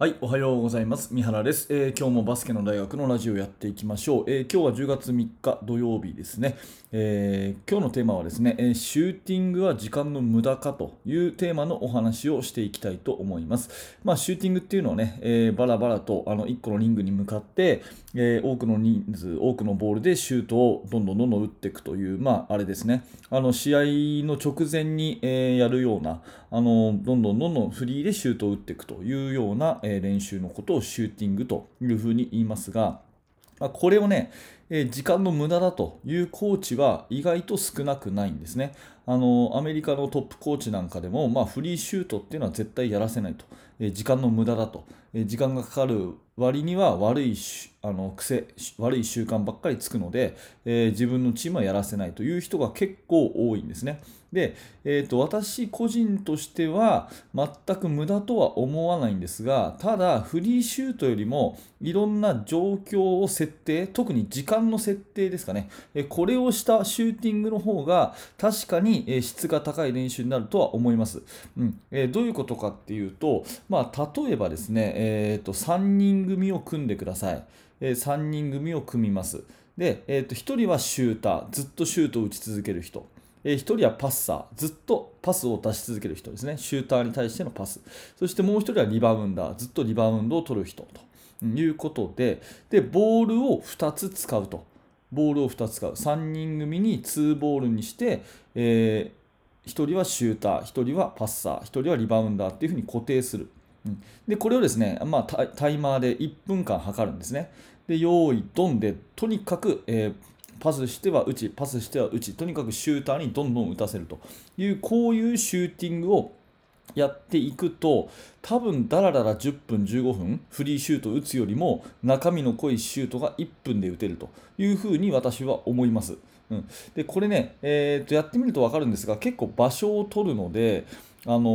はい、おはようございます。三原です、えー今日もバスケの大学のラジオやっていきましょう。えー今日は10月3日土曜日ですね、えー今日のテーマはですね、えシューティングは時間の無駄かというテーマのお話をしていきたいと思います。まあ、シューティングっていうのはね、えバラバラとあの1個のリングに向かって、え多くの人数、多くのボールでシュートをどんどんどんどん打っていくという、まあ、あれですね、あの試合の直前に、えやるような、あのどんどんどんどんフリーでシュートを打っていくというような、え練習のことをシューティングというふうに言いますが、ま、これをね、え時間の無駄だというコーチは意外と少なくないんですね。あのアメリカのトップコーチなんかでも、まあ、フリーシュートっていうのは絶対やらせないと、え時間の無駄だと、時間がかかる割には悪いあの癖悪い習慣ばっかりつくので、えー自分のチームはやらせないという人が結構多いんですね。で、えー、と私個人としては全く無駄とは思わないんですがただフリーシュートよりもいろんな状況を設定特に時間の設定ですかね。えこれをしたシューティングの方が確かに質が高い練習になるとは思います、うん。えーどういうことかっていうと、まあ、例えばですね、えー、と3人組を組んでください、え3人組を組みます。で、えー、と1人はシューターずっとシュートを打ち続ける人。えー1人はパッサー、ずっとパスを出し続ける人ですね、シューターに対してのパス、そしてもう1人はリバウンダー、ずっとリバウンドを取る人ということで、でボールを2つ使うと、ボールを2つ使う、3人組に2ボールにして、え1人はシューター、1人はパッサー、1人はリバウンダーっていうふうに固定する。でこれをですね、まあ、タイマーで1分間測るんですね。で、用意、ドンで、とにかく、えーパスしては打ち、パスしては打ち、とにかくシューターにどんどん打たせるという、こういうシューティングをやっていくと、多分だらだら10分、15分、フリーシュート打つよりも、中身の濃いシュートが1分で打てるというふうに私は思います。うん、でこれね、えーと、やってみると分かるんですが、結構場所を取るので、あの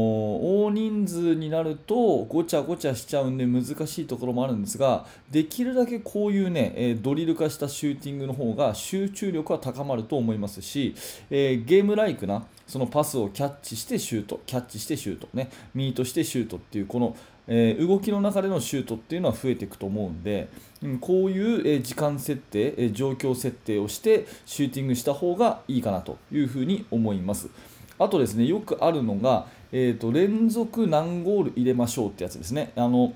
大人数になるとごちゃごちゃしちゃうんで難しいところもあるんですができるだけこういうね、えドリル化したシューティングの方が集中力は高まると思いますし、えゲームライクなそのパスをキャッチしてシュートキャッチしてシュートねミートしてシュートっていうこのえ動きの中でのシュートっていうのは増えていくと思うんで、うん、こういう、え時間設定、え状況設定をしてシューティングした方がいいかなというふうに思います。あとですね、よくあるのが、えーと連続何ゴール入れましょうってやつですね。あの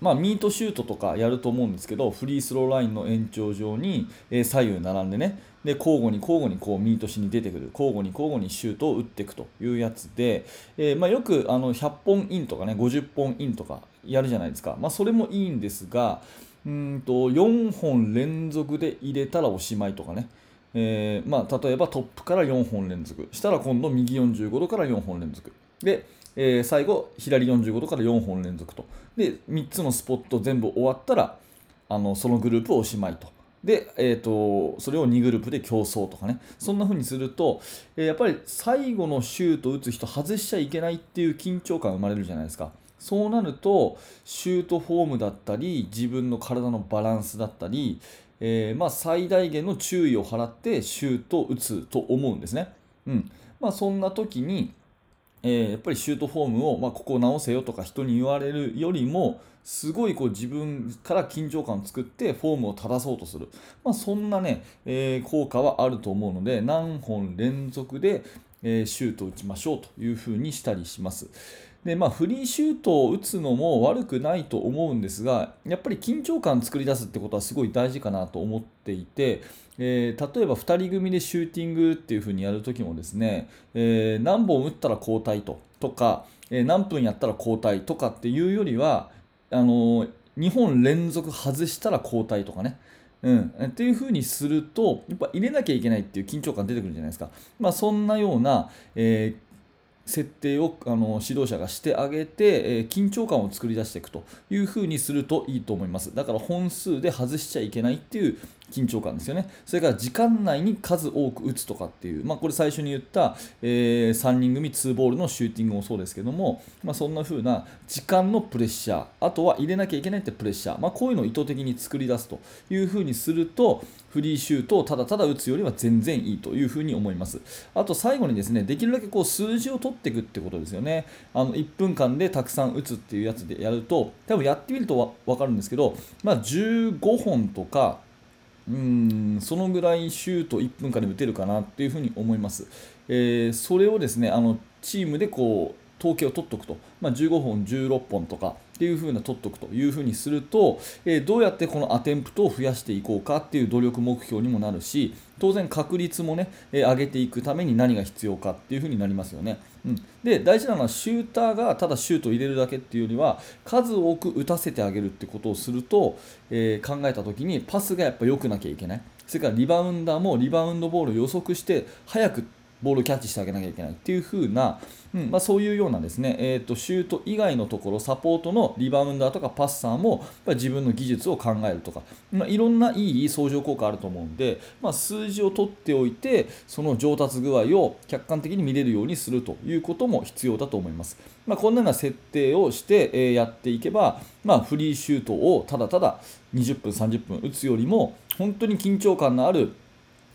まあ、ミートシュートとかやると思うんですけど、フリースローラインの延長上に、えー左右並んでね、で交互に交互にこうミートしに出てくる、交互に交互にシュートを打っていくというやつで、えーまあ、よくあの100本インとかね、50本インとかやるじゃないですか、まあ、それもいいんですが、うんと4本連続で入れたらおしまいとかね。えーまあ、例えばトップから4本連続。したら今度右45度から4本連続。で、えー最後左45度から4本連続と。で3つのスポット全部終わったらあのそのグループおしまいと。で、えー、とそれを2グループで競争とかね。そんな風にすると、えーやっぱり最後のシュートを打つ人外しちゃいけないっていう緊張感が生まれるじゃないですか。そうなるとシュートフォームだったり自分の体のバランスだったり、えーまあ、最大限の注意を払ってシュートを打つと思うんですね。うんまあ、そんな時に、えーやっぱりシュートフォームを、まあ、ここ直せよとか人に言われるよりもすごいこう自分から緊張感を作ってフォームを正そうとする、まあ、そんなね、えー効果はあると思うので何本連続で、えーシュートを打ちましょうというふうにしたりします。でまあ、フリーシュートを打つのも悪くないと思うんですがやっぱり緊張感作り出すってことはすごい大事かなと思っていて、えー例えば2人組でシューティングっていう風にやるときもですね、えー何本打ったら交代ととか、えー何分やったら交代とかっていうよりはあのー2本連続外したら交代とかね。うん、っていう風にするとやっぱ入れなきゃいけないっていう緊張感出てくるじゃないですか、まあ、そんなような、えー設定をあの指導者がしてあげて、えー緊張感を作り出していくという風にするといいと思います。だから本数で外しちゃいけないっていう緊張感ですよね。それから時間内に数多く打つとかっていう、まあ、これ最初に言った、えー、3人組2ボールのシューティングもそうですけども、まあ、そんな風な時間のプレッシャー、あとは入れなきゃいけないってプレッシャー、まあ、こういうのを意図的に作り出すという風にすると、フリーシュートをただただ打つよりは全然いいという風に思います。あと最後にですね、できるだけこう数字を取っていくってことですよね。あの1分間でたくさん打つっていうやつでやると、多分やってみると分かるんですけど、まあ、15本とか、うんそのぐらいシュート1分間で打てるかなっていうふうに思います。えー、それをですねあのチームでこう統計を取っておくと、まあ、15本、16本とかっていう風な取っておくという風にすると、えー、どうやってこのアテンプトを増やしていこうかっていう努力目標にもなるし当然確率もね、えー、上げていくために何が必要かっていう風になりますよね。うん、で大事なのはシューターがただシュートを入れるだけっていうよりは数多く打たせてあげるってことをすると、えー、考えた時にパスがやっぱ良くなきゃいけない。それからリバウンダーもリバウンドボールを予測して早くボールをキャッチしてあげなきゃいけないっていう風な、うんまあ、そういうようなですね、えーと、シュート以外のところサポートのリバウンダーとかパッサーも自分の技術を考えるとか、まあ、いろんないい相乗効果あると思うんで、まあ、数字を取っておいてその上達具合を客観的に見れるようにするということも必要だと思います。まあ、こんなような設定をして、えー、やっていけば、まあ、フリーシュートをただただ20分30分打つよりも本当に緊張感のある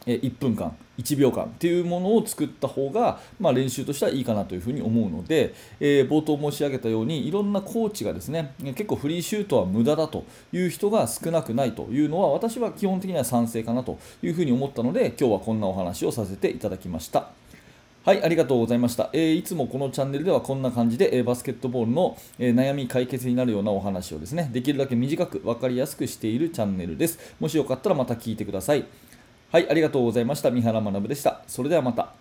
1分間1秒間っていうものを作った方が、まあ、練習としてはいいかなというふうに思うので、えー、冒頭申し上げたようにいろんなコーチがですね結構フリーシュートは無駄だという人が少なくないというのは私は基本的には賛成かなというふうに思ったので今日はこんなお話をさせていただきました。はい、ありがとうございました。えー、いつもこのチャンネルではこんな感じで、えー、バスケットボールの、えー、悩み解決になるようなお話をですね、できるだけ短く分かりやすくしているチャンネルです。もしよかったらまた聞いてください。はい、ありがとうございました。三原学でした。それではまた。